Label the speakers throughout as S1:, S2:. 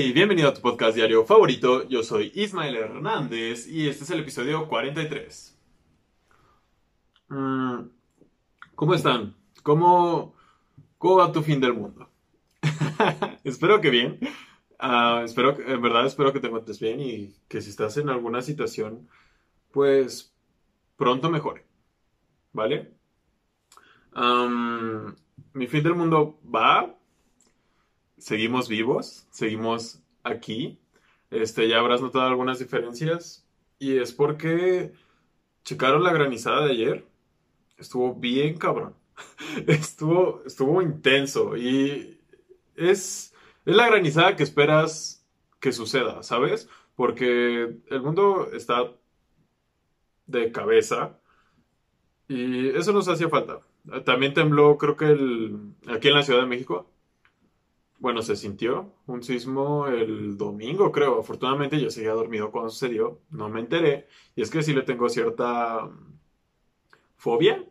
S1: Hey, bienvenido a tu podcast diario favorito. Yo soy Ismael Hernández y este es el episodio 43. Mm, ¿Cómo están? ¿Cómo, ¿Cómo va tu fin del mundo? espero que bien. Ah, espero, en verdad espero que te encuentres bien y que si estás en alguna situación, pues pronto mejore. ¿Vale? Mi fin del mundo va. Seguimos vivos, seguimos aquí. Este, ya habrás notado algunas diferencias. Y es porque checaron la granizada de ayer. Estuvo bien cabrón. Estuvo, estuvo intenso. Y es, es la granizada que esperas que suceda, ¿sabes? Porque el mundo está de cabeza. Y eso nos hacía falta. También tembló, creo que el, aquí en la Ciudad de México. Bueno, se sintió un sismo el domingo, creo. Afortunadamente yo seguía dormido cuando sucedió, no me enteré. Y es que sí le tengo cierta mm, fobia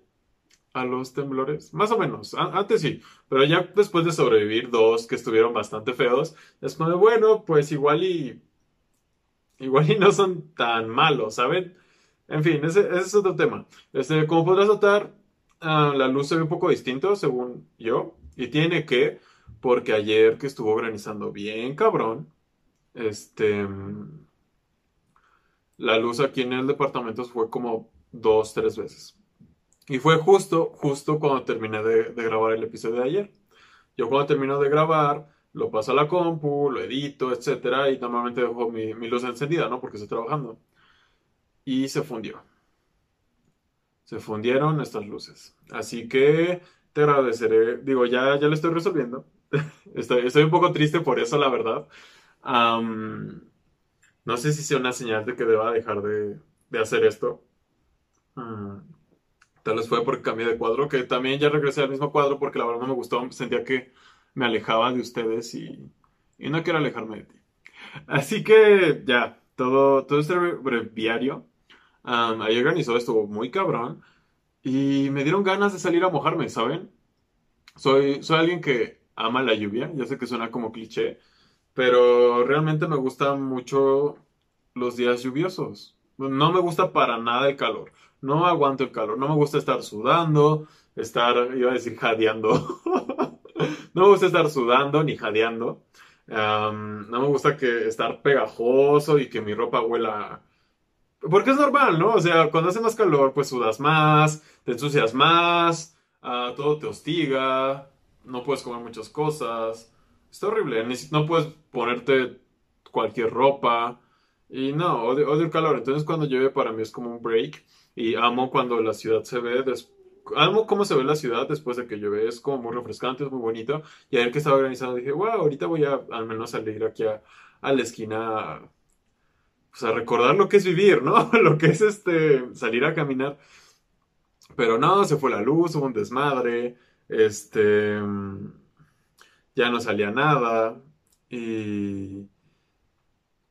S1: a los temblores, más o menos. Antes sí, pero ya después de sobrevivir dos que estuvieron bastante feos, es como, bueno, pues igual y igual y no son tan malos, ¿saben? En fin, ese, ese es otro tema. Este, como podrás notar, ah, la luz se ve un poco distinto, según yo, y tiene que, porque ayer que estuvo granizando bien cabrón, este, la luz aquí en el departamento fue como dos, tres veces. Y fue justo, justo cuando terminé de, de grabar el episodio de ayer. Yo cuando termino de grabar, lo paso a la compu, lo edito, etcétera, y normalmente dejo mi, mi luz encendida, ¿no? Porque estoy trabajando. Y se fundió. Se fundieron estas luces. Así que te agradeceré. Digo, ya, ya lo estoy resolviendo. Estoy, estoy un poco triste por eso, la verdad. Am, no sé si sea una señal de que deba dejar de, de hacer esto. Mm, Tal vez fue porque cambié de cuadro, que también ya regresé al mismo cuadro porque la verdad no me gustó. Sentía que me alejaba de ustedes y, y no quiero alejarme de ti. Así que ya, todo, todo este breviario. Um, ayer organizó, estuvo muy cabrón. Y me dieron ganas de salir a mojarme, ¿saben? Soy, soy alguien que ama la lluvia. Ya sé que suena como cliché. Pero realmente me gustan mucho los días lluviosos. No me gusta para nada el calor. No aguanto el calor. No me gusta estar sudando, estar, iba a decir jadeando. No me gusta estar sudando ni jadeando. No me gusta que estar pegajoso y que mi ropa huela. Porque es normal, ¿no? O sea, cuando hace más calor, pues sudas más, te ensucias más, ah, todo te hostiga, no puedes comer muchas cosas. Está horrible. No puedes ponerte cualquier ropa. Y no, odio, odio el calor. Entonces cuando llueve para mí es como un break. Y amo cuando la ciudad se ve Amo cómo se ve la ciudad después de que llueve. Es como muy refrescante, es muy bonito. Y ayer que estaba organizando dije, wow, ahorita voy a al menos salir aquí a, a la esquina pues a recordar lo que es vivir, ¿no? Lo que es este salir a caminar. Pero no, se fue la luz, hubo un desmadre. Este ya no salía nada. Y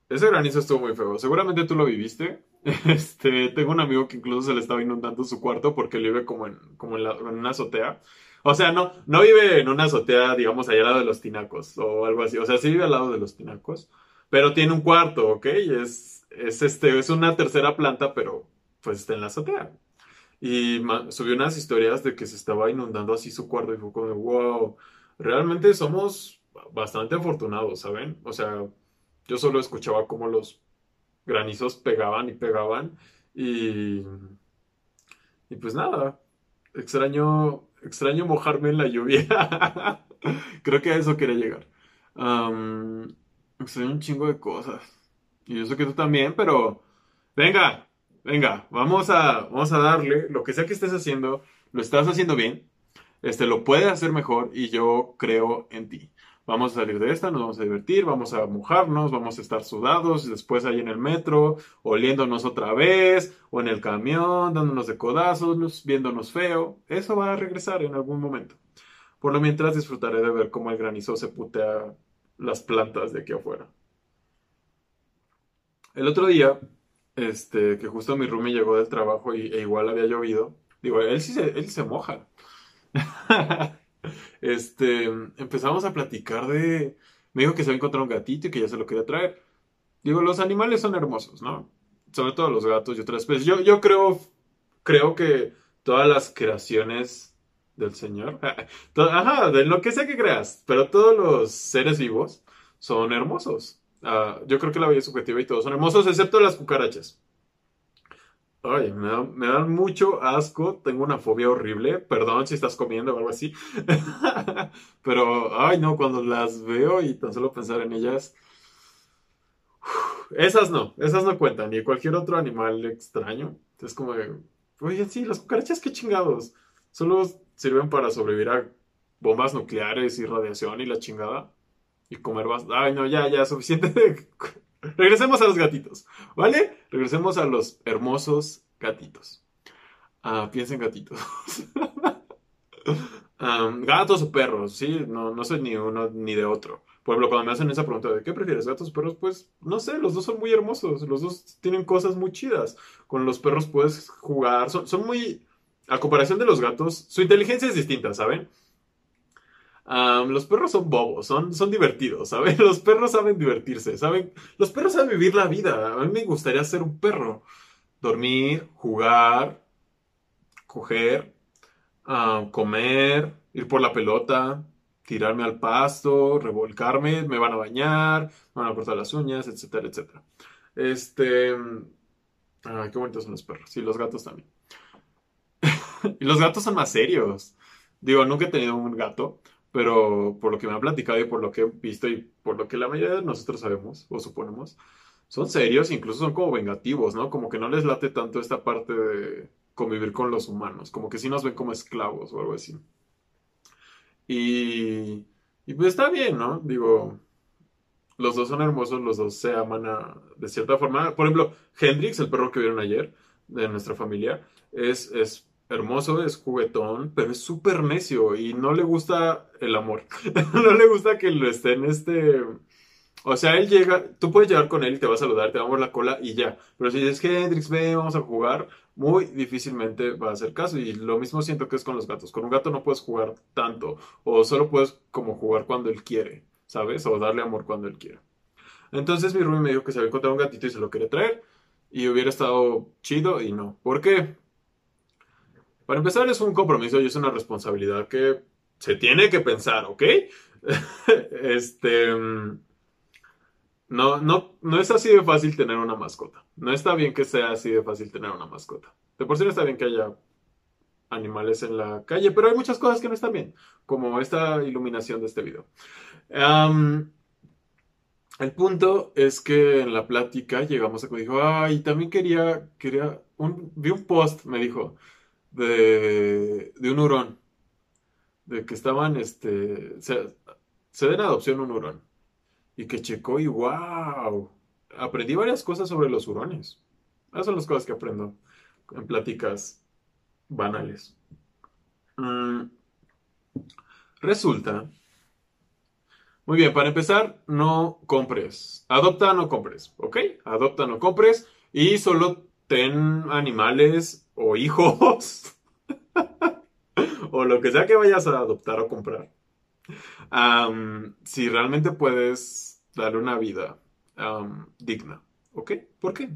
S1: ese granizo estuvo muy feo. Seguramente tú lo viviste. Este, tengo un amigo que incluso se le estaba inundando su cuarto porque vive como en, como la- en una azotea. O sea, no, no vive en una azotea, digamos, allá al lado de los tinacos o algo así. O sea, sí vive al lado de los tinacos, pero tiene un cuarto, ¿ok? Es, es, este, es una tercera planta, pero pues está en la azotea. Y subió unas historias de que se estaba inundando así su cuarto y fue como, wow, realmente somos bastante afortunados, ¿saben? O sea, yo solo escuchaba cómo los granizos pegaban y pegaban y, y pues nada, extraño, extraño mojarme en la lluvia. Creo que a eso quería llegar. Extraño un chingo de cosas. Y yo sé que tú también, pero venga, venga, vamos a, vamos a darle lo que sea que estés haciendo, lo estás haciendo bien, este, lo puedes hacer mejor y yo creo en ti. Vamos a salir de esta, nos vamos a divertir, vamos a mojarnos, vamos a estar sudados después ahí en el metro, oliéndonos otra vez, o en el camión, dándonos de codazos, nos- viéndonos feo. Eso va a regresar en algún momento. Por lo mientras disfrutaré de ver cómo el granizo se putea las plantas de aquí afuera. El otro día, este, que justo mi roomie llegó del trabajo y, e igual había llovido, digo, él sí se, él se moja. Este, empezamos a platicar de Me dijo que se había encontrado un gatito y que ya se lo quería traer. Digo, los animales son hermosos, ¿no? Sobre todo los gatos y otras especies. Yo, yo creo, creo que todas las creaciones del Señor, ajá, de lo que sea que creas, pero todos los seres vivos son hermosos. Ah, yo creo que la es subjetiva y todos son hermosos, excepto las cucarachas. Ay, me, dan mucho asco, tengo una fobia horrible, perdón si estás comiendo o algo así, pero, ay no, cuando las veo y tan solo pensar en ellas, esas no, esas no cuentan, ni cualquier otro animal extraño, es como, oye, sí, las cucarachas, qué chingados, solo sirven para sobrevivir a bombas nucleares y radiación y la chingada, y comer bastante, ay no, ya, ya, suficiente de Regresemos a los gatitos, ¿vale? Regresemos a los hermosos gatitos. Ah, piensen gatitos. gatos o perros, sí, no, no soy ni uno ni de otro. Por ejemplo, cuando me hacen esa pregunta de qué prefieres, gatos o perros, pues no sé, los dos son muy hermosos, los dos tienen cosas muy chidas. Con los perros puedes jugar, son, son muy, a comparación de los gatos, su inteligencia es distinta, ¿saben? Los perros son bobos, son, son divertidos, ¿saben? Los perros saben divertirse, ¿saben? Los perros saben vivir la vida. A mí me gustaría ser un perro. Dormir, jugar, coger, comer, ir por la pelota, tirarme al pasto, revolcarme, me van a bañar, me van a cortar las uñas, etcétera, etcétera. Este... Ay, qué bonitos son los perros. Y los gatos también. y los gatos son más serios. Digo, nunca he tenido un gato, pero por lo que me han platicado y por lo que he visto y por lo que la mayoría de nosotros sabemos o suponemos, son serios, incluso son como vengativos, ¿no? Como que no les late tanto esta parte de convivir con los humanos, como que sí nos ven como esclavos o algo así. Y, y pues está bien, ¿no? Digo, los dos son hermosos, los dos se aman de cierta forma. Por ejemplo, Hendrix, el perro que vieron ayer de nuestra familia, es, es hermoso, es juguetón, pero es súper necio y no le gusta el amor. no le gusta que lo estén este... O sea, él llega, tú puedes llegar con él y te va a saludar, te va a mover la cola y ya. Pero si dices, Hendrix, ve, vamos a jugar, muy difícilmente va a hacer caso. Y lo mismo siento que es con los gatos. Con un gato no puedes jugar tanto. O solo puedes como jugar cuando él quiere, ¿sabes? O darle amor cuando él quiere. Entonces mi Rumi me dijo que se había encontrado un gatito y se lo quería traer. Y hubiera estado chido y no. ¿Por qué? Para empezar, es un compromiso y es una responsabilidad que se tiene que pensar, ¿ok? este. No, no, no es así de fácil tener una mascota. No está bien que sea así de fácil tener una mascota. De por sí no está bien que haya animales en la calle, pero hay muchas cosas que no están bien, como esta iluminación de este video. el punto es que en la plática llegamos a que dijo, ay, también quería, quería, vi un post, me dijo, de, un hurón. De que estaban, este, se, se den adopción un hurón. Y que checó y wow, aprendí varias cosas sobre los hurones. Esas son las cosas que aprendo en pláticas banales. Mm, resulta. Muy bien, para empezar, no compres. Adopta, no compres, ¿ok? Adopta, no compres. Y solo ten animales o hijos o lo que sea que vayas a adoptar o comprar. si realmente puedes darle una vida digna. ¿Ok? ¿Por qué?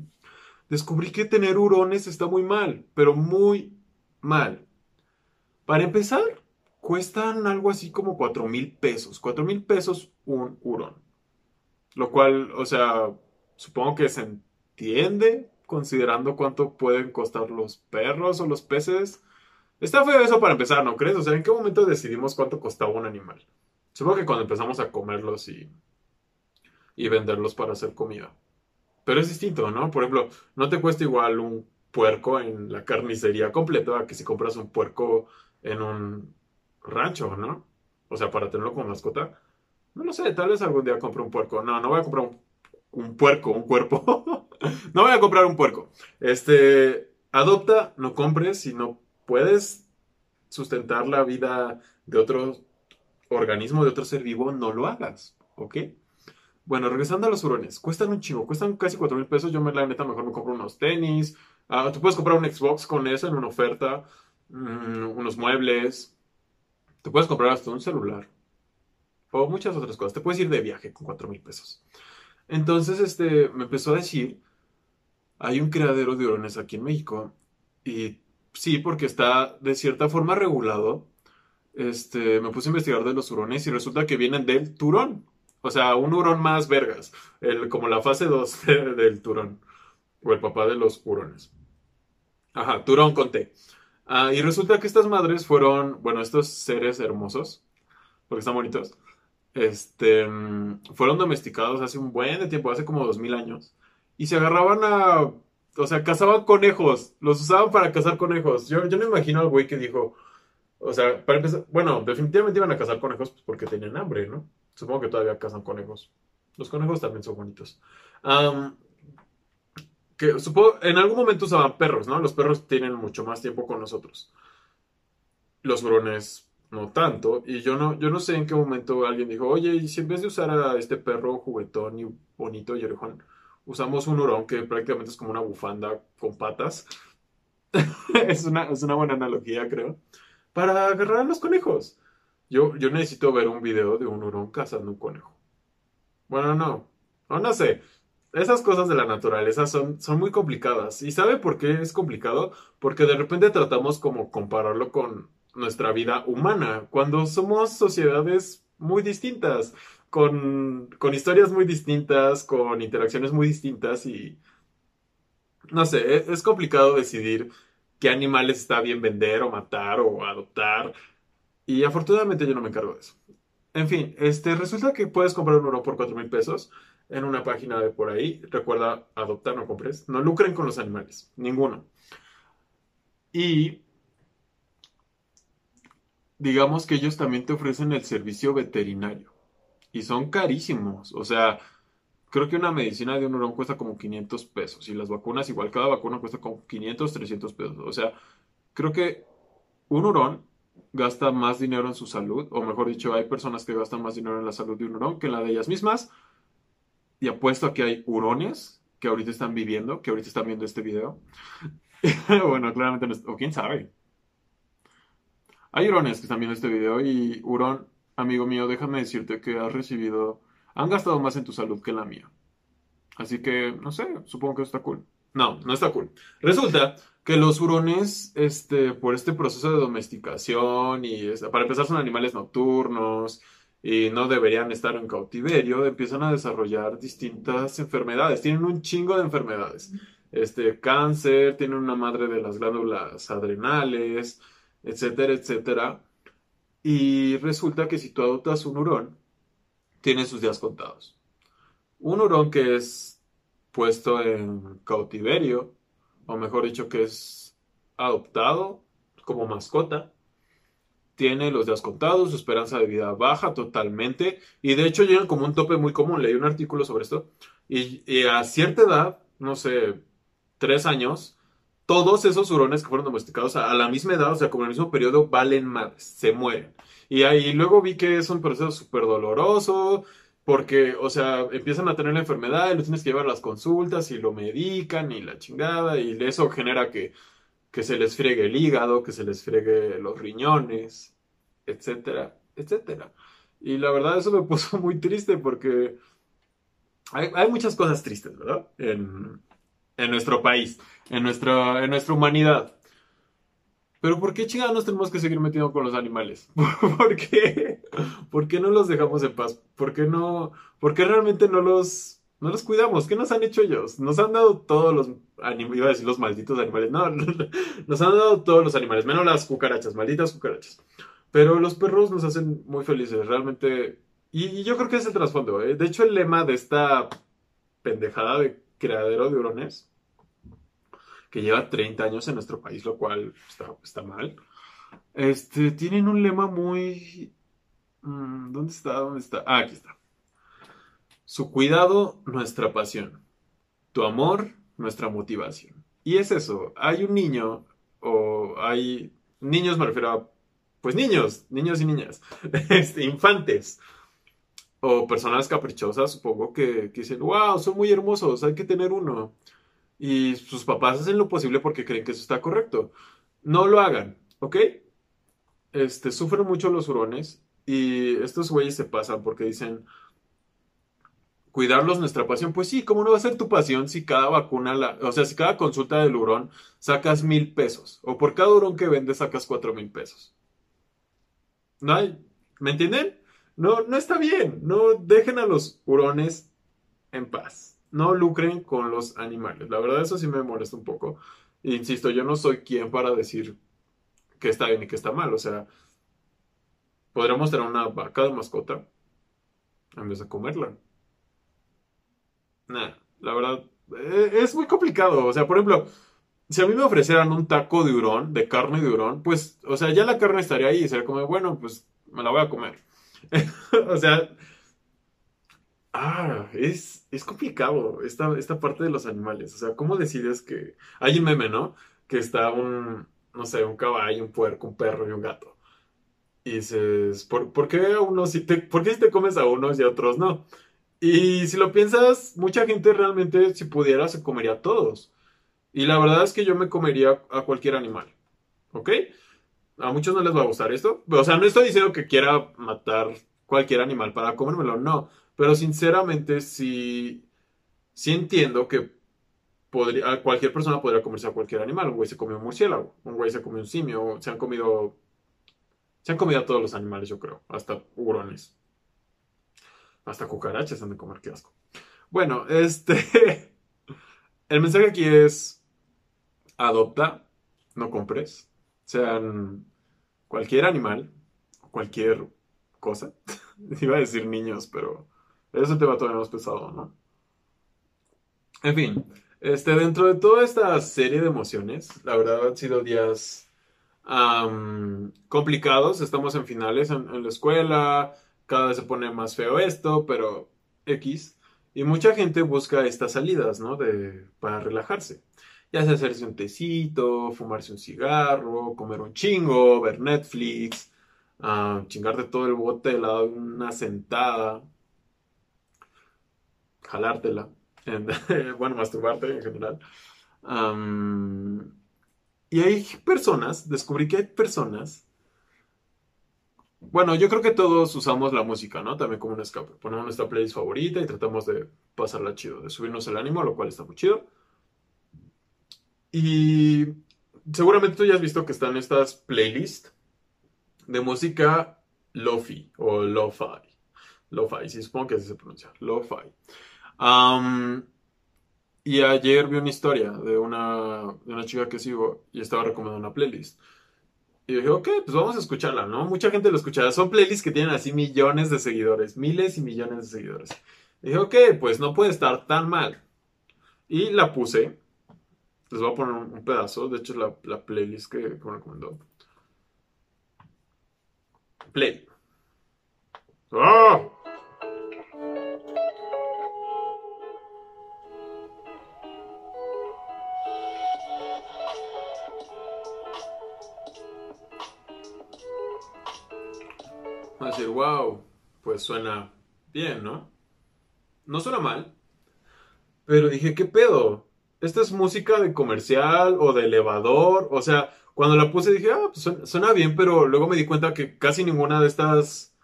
S1: Descubrí que tener hurones está muy mal, pero muy mal. Para empezar, cuestan algo así como 4 mil pesos. 4 mil pesos un hurón. Lo cual, o sea, supongo que se entiende considerando cuánto pueden costar los perros o los peces. Está feo eso para empezar, ¿no crees? O sea, ¿en qué momento decidimos cuánto costaba un animal? Supongo que cuando empezamos a comerlos y, y venderlos para hacer comida. Pero es distinto, ¿no? Por ejemplo, no te cuesta igual un puerco en la carnicería completa que si compras un puerco en un rancho, ¿no? O sea, para tenerlo como mascota. No lo sé, tal vez algún día compre un puerco. No, no voy a comprar un un puerco, un cuerpo. no voy a comprar un puerco. Este, adopta, no compres si no puedes sustentar la vida de otro organismo, de otro ser vivo, no lo hagas, ¿ok? Bueno, regresando a los hurones, cuestan un chingo, cuestan casi 4 mil pesos. Yo, me, la neta, mejor me compro unos tenis. Ah, tú puedes comprar un Xbox con eso en una oferta, mm, unos muebles. Te puedes comprar hasta un celular. o muchas otras cosas. Te puedes ir de viaje con cuatro mil pesos. Entonces, este, me empezó a decir, hay un criadero de hurones aquí en México y sí, porque está de cierta forma regulado. Este, me puse a investigar de los hurones y resulta que vienen del turón. O sea, un hurón más vergas, el, como la fase 2 del turón, o el papá de los hurones. Ajá, turón con T. Ah, y resulta que estas madres fueron, bueno, estos seres hermosos, porque están bonitos, este, mm, fueron domesticados hace un buen de tiempo, hace como dos mil años, y se agarraban a, o sea, cazaban conejos, los usaban para cazar conejos. Yo, yo no imagino al güey que dijo, o sea, para empezar, bueno, definitivamente iban a cazar conejos pues, porque tenían hambre, ¿no? Supongo que todavía cazan conejos. Los conejos también son bonitos. que supongo, en algún momento usaban perros, ¿no? Los perros tienen mucho más tiempo con nosotros. Los hurones no tanto. Y yo no, yo no sé en qué momento alguien dijo, oye, y si en vez de usar a este perro juguetón y bonito y usamos un hurón que prácticamente es como una bufanda con patas. es, una, es una buena analogía, creo. Para agarrar a los conejos. Yo, yo necesito ver un video de un hurón cazando un conejo. Bueno, no. No, no sé. Esas cosas de la naturaleza son, son muy complicadas. ¿Y sabe por qué es complicado? Porque de repente tratamos como compararlo con nuestra vida humana, cuando somos sociedades muy distintas, con, con historias muy distintas, con interacciones muy distintas y... No sé, es, es complicado decidir qué animales está bien vender o matar o adoptar. Y afortunadamente yo no me encargo de eso. En fin, este, resulta que puedes comprar un oro por 4 mil pesos en una página de por ahí. Recuerda, adoptar, no compres. No lucren con los animales, ninguno. Y digamos que ellos también te ofrecen el servicio veterinario. Y son carísimos. O sea, creo que una medicina de un hurón cuesta como 500 pesos. Y las vacunas, igual, cada vacuna cuesta como 500, 300 pesos. O sea, creo que un hurón gasta más dinero en su salud. O mejor dicho, hay personas que gastan más dinero en la salud de un hurón que en la de ellas mismas. Y apuesto a que hay hurones que ahorita están viviendo, que ahorita están viendo este video. bueno, claramente no, o quién sabe. Hay hurones que están viendo este video y hurón, amigo mío, déjame decirte que has recibido, han gastado más en tu salud que en la mía. Así que, no sé, supongo que está cool. No, no está cool. Resulta que los hurones, este, por este proceso de domesticación y para empezar son animales nocturnos y no deberían estar en cautiverio, empiezan a desarrollar distintas enfermedades. Tienen un chingo de enfermedades. Este, cáncer, tienen una madre de las glándulas adrenales, etcétera, etcétera. Y resulta que si tú adoptas un hurón, tiene sus días contados. Un hurón que es puesto en cautiverio, o mejor dicho, que es adoptado como mascota, tiene los días contados, su esperanza de vida baja totalmente, y de hecho llegan como un tope muy común. Leí un artículo sobre esto, y, y a cierta edad, no sé, tres años, todos esos hurones que fueron domesticados a, la misma edad, o sea, como en el mismo periodo, valen más, se mueren. Y ahí luego vi que es un proceso súper doloroso, porque, o sea, empiezan a tener la enfermedad y lo tienes que llevar a las consultas y lo medican y la chingada, y eso genera que, que se les friegue el hígado, que se les friegue los riñones, etcétera, etcétera. Y la verdad eso me puso muy triste porque hay, hay muchas cosas tristes, ¿verdad? En, en nuestro país, en, nuestra, en nuestra humanidad. Pero ¿por qué chingados nos tenemos que seguir metiendo con los animales? ¿Por qué? ¿Por qué no los dejamos en paz? ¿Por qué no? ¿Por qué realmente no los, no los cuidamos? ¿Qué nos han hecho ellos? Nos han dado todos los animales, iba a decir los malditos animales, no, nos han dado todos los animales, menos las cucarachas, malditas cucarachas. Pero los perros nos hacen muy felices, realmente. Y, yo creo que es el trasfondo. ¿eh? De hecho, el lema de esta pendejada de creadero de hurones que lleva 30 años en nuestro país, lo cual está, mal. Este, tienen un lema muy... Mm, ¿Dónde está? ¿Dónde está? Ah, aquí está. Su cuidado, nuestra pasión. Tu amor, nuestra motivación. Y es eso, hay un niño, o hay... Niños me refiero a... Pues niños, niños y niñas, este, infantes, o personas caprichosas, supongo que, que dicen, wow, son muy hermosos, hay que tener uno y sus papás hacen lo posible porque creen que eso está correcto. No lo hagan, ¿ok? Este, sufren mucho los hurones Y estos güeyes se pasan porque dicen, cuidarlos nuestra pasión. Pues sí, ¿cómo no va a ser tu pasión si cada vacuna, o sea, si cada consulta del hurón sacas mil pesos? O por cada hurón que vendes sacas cuatro mil pesos. No hay, ¿me entienden? No, no está bien. No dejen a los hurones en paz. No lucren con los animales. La verdad, eso sí me molesta un poco. Insisto, yo no soy quien para decir que está bien y que está mal. O sea, podríamos tener una vaca de mascota en vez de comerla. Nah, la verdad, eh, es muy complicado. O sea, por ejemplo, si a mí me ofrecieran un taco de hurón, de carne de hurón, pues, o sea, ya la carne estaría ahí y sería como, bueno, pues me la voy a comer. o sea, ah, es, es complicado esta, esta parte de los animales. O sea, ¿cómo decides que... Hay un meme, ¿no? Que está un, no sé, un caballo, un puerco, un perro y un gato. Y dices, ¿por, ¿por qué a unos si te, ¿por qué si te comes a unos y a otros no? Y si lo piensas, mucha gente realmente, si pudiera, se comería a todos. Y la verdad es que yo me comería a cualquier animal. ¿Ok? A muchos no les va a gustar esto. O sea, no estoy diciendo que quiera matar cualquier animal para comérmelo, no. Pero sinceramente sí, sí entiendo que podría, cualquier persona podría comerse a cualquier animal. Un güey se comió un murciélago, un güey se comió un simio, se han comido... Se han comido a todos los animales, yo creo, hasta hurones. Hasta cucarachas han de comer, qué asco. Bueno, este. El mensaje aquí es: adopta, no compres. Sean cualquier animal, cualquier cosa. Iba a decir niños, pero es un tema todavía más pesado, ¿no? En fin, este, dentro de toda esta serie de emociones, la verdad han sido días complicados. Estamos en finales en la escuela cada vez se pone más feo esto, pero X. Y mucha gente busca estas salidas, ¿no? De, para relajarse. Ya sea hacerse un tecito, fumarse un cigarro, comer un chingo, ver Netflix, uh, chingarte todo el bote de la, una sentada, jalártela, bueno, masturbarte en general. y hay personas, descubrí que hay personas bueno, yo creo que todos usamos la música, ¿no? También como un escape. Ponemos nuestra playlist favorita y tratamos de pasarla chido, de subirnos el ánimo, lo cual está muy chido. Y seguramente tú ya has visto que están estas playlists de música lo-fi o lo-fi. Lo-fi, sí, supongo que así se pronuncia. Lo-fi. Y ayer vi una historia de una, de una chica que sigo y estaba recomendando una playlist. Y dije, ok, pues vamos a escucharla, ¿no? Mucha gente lo escuchará. Son playlists que tienen así millones de seguidores, miles y millones de seguidores. Dije, ok, pues no puede estar tan mal. Y la puse. Les voy a poner un, pedazo. De hecho, la, la playlist que, me recomendó. Play. ¡Ah! Suena bien, ¿no? No suena mal. Pero dije, ¿qué pedo? ¿Esta es música de comercial o de elevador? O sea, cuando la puse dije, ah, pues suena, bien, pero luego me di cuenta que casi ninguna de estas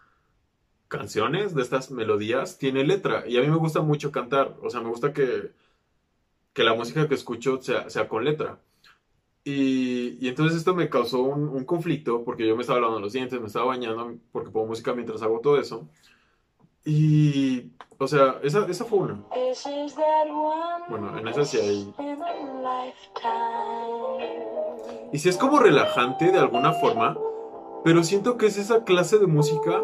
S1: canciones, de estas melodías, tiene letra. Y a mí me gusta mucho cantar. O sea, me gusta que, que la música que escucho sea, sea con letra. Y, entonces esto me causó un, conflicto porque yo me estaba lavando los dientes, me estaba bañando porque pongo música mientras hago todo eso. Y, o sea, esa, esa fue una. Bueno, en esa sí hay. Y si es como relajante de alguna forma, pero siento que es esa clase de música.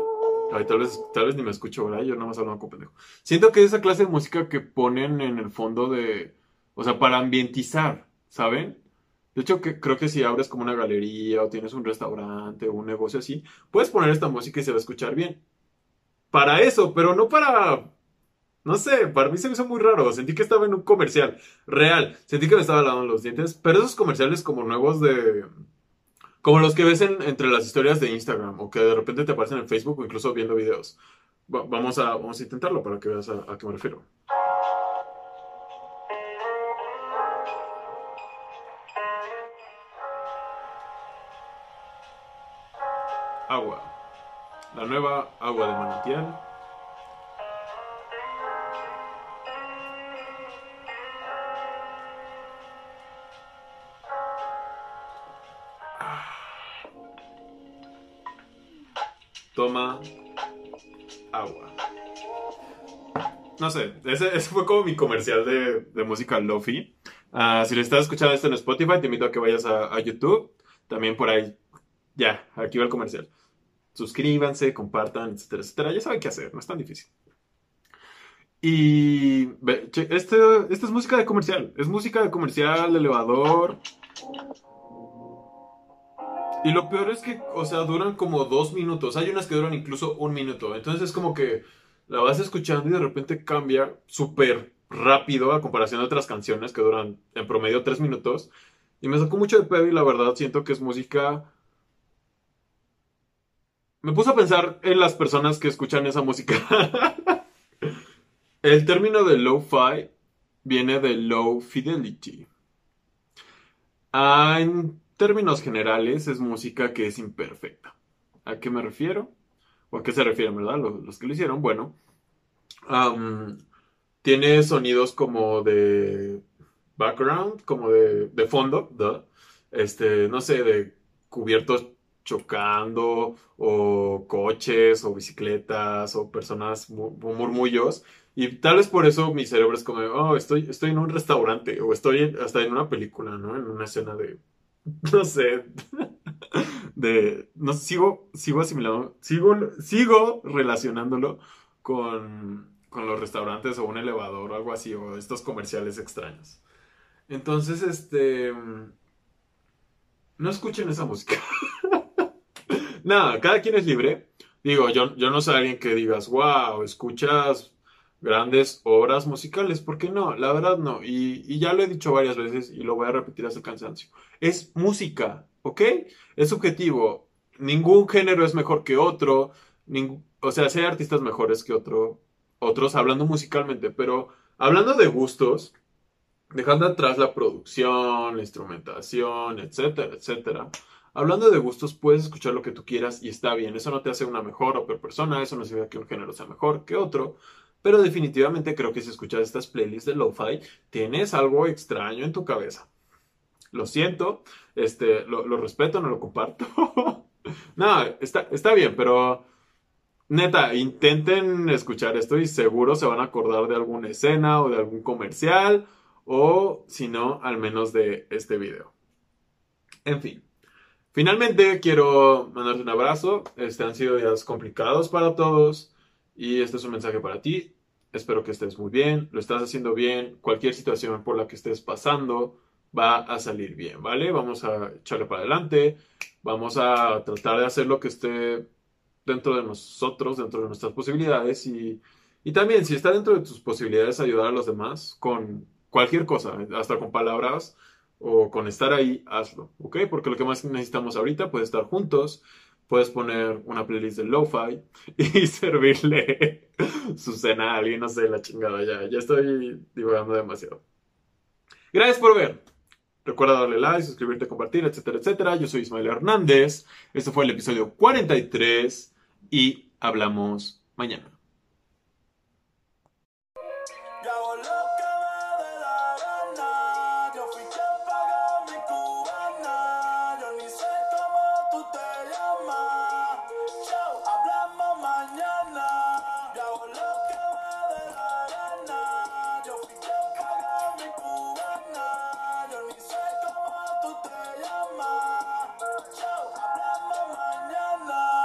S1: Ay, tal vez, tal vez ni me escucho, ¿verdad? Yo nada más hablo con pendejo. Siento que es esa clase de música que ponen en el fondo de. O sea, para ambientizar, ¿saben? De hecho, que, creo que si abres como una galería o tienes un restaurante o un negocio así, puedes poner esta música y se va a escuchar bien. Para eso, pero no para... No sé, para mí se me hizo muy raro. Sentí que estaba en un comercial real. Sentí que me estaba lavando los dientes. Pero esos comerciales como nuevos de... Como los que ves entre las historias de Instagram o que de repente te aparecen en Facebook o incluso viendo videos. vamos, a, vamos a intentarlo para que veas a qué me refiero. agua. La nueva agua de manantial. Toma agua. No sé, ese, fue como mi comercial de, música lofi. Uh, si le estás escuchando esto en Spotify, te invito a que vayas a, YouTube. También por ahí, ya, aquí va el comercial. Suscríbanse, compartan, etcétera, etcétera. Ya saben qué hacer, no es tan difícil. Y este, esta es música de comercial. Es música de comercial, de elevador. Y lo peor es que, o sea, duran como dos minutos. Hay unas que duran incluso un minuto. Entonces es como que la vas escuchando y de repente cambia súper rápido a comparación de otras canciones que duran en promedio tres minutos. Y me sacó mucho de pedo y la verdad siento que es música... Me puse a pensar en las personas que escuchan esa música. El término de lo-fi viene de low fidelity. Ah, términos generales, es música que es imperfecta. ¿A qué me refiero? ¿O a qué se refieren, verdad? Los, que lo hicieron. Bueno, tiene sonidos como de background, como de, de fondo, este, no sé, de cubiertos chocando, o coches, o bicicletas, o personas, murmullos. Y tal vez por eso mi cerebro es como, oh, estoy, estoy en un restaurante, o estoy hasta en una película, ¿no? En una escena de no sé, de, no sigo, sigo asimilando, sigo, sigo relacionándolo con, con los restaurantes o un elevador o algo así, o estos comerciales extraños. Entonces, este, no escuchen esa música. Nada, cada quien es libre. Digo, yo, yo no soy alguien que digas, wow, escuchas grandes obras musicales. ¿Por qué no? La verdad no. Y, ya lo he dicho varias veces y lo voy a repetir hasta el cansancio. Es música, ¿ok? Es subjetivo. Ningún género es mejor que otro. o sea, hay artistas mejores que otro, otros hablando musicalmente, pero hablando de gustos, dejando atrás la producción, la instrumentación, etcétera, etcétera. Hablando de gustos, puedes escuchar lo que tú quieras y está bien. Eso no te hace una mejor o peor persona, eso no significa que un género sea mejor que otro. Pero definitivamente creo que si escuchas estas playlists de lo-fi, tienes algo extraño en tu cabeza. Lo siento, este, lo, respeto, no lo comparto. no, está, está bien, pero neta, intenten escuchar esto y seguro se van a acordar de alguna escena o de algún comercial o si no, al menos de este video. En fin. Finalmente quiero mandarte un abrazo. Este han sido días complicados para todos. Y este es un mensaje para ti. Espero que estés muy bien, lo estás haciendo bien. Cualquier situación por la que estés pasando va a salir bien, ¿vale? Vamos a echarle para adelante. Vamos a tratar de hacer lo que esté dentro de nosotros, dentro de nuestras posibilidades. Y, y también, si está dentro de tus posibilidades, ayudar a los demás con cualquier cosa, hasta con palabras o con estar ahí, hazlo, ¿ok? Porque lo que más necesitamos ahorita puede estar juntos puedes poner una playlist de lo-fi y servirle su cena a alguien, no sé, la chingada, ya, ya estoy divagando demasiado. Gracias por ver. Recuerda darle like, suscribirte, compartir, etcétera, etcétera. Yo soy Ismael Hernández. Este fue el episodio 43 y hablamos mañana.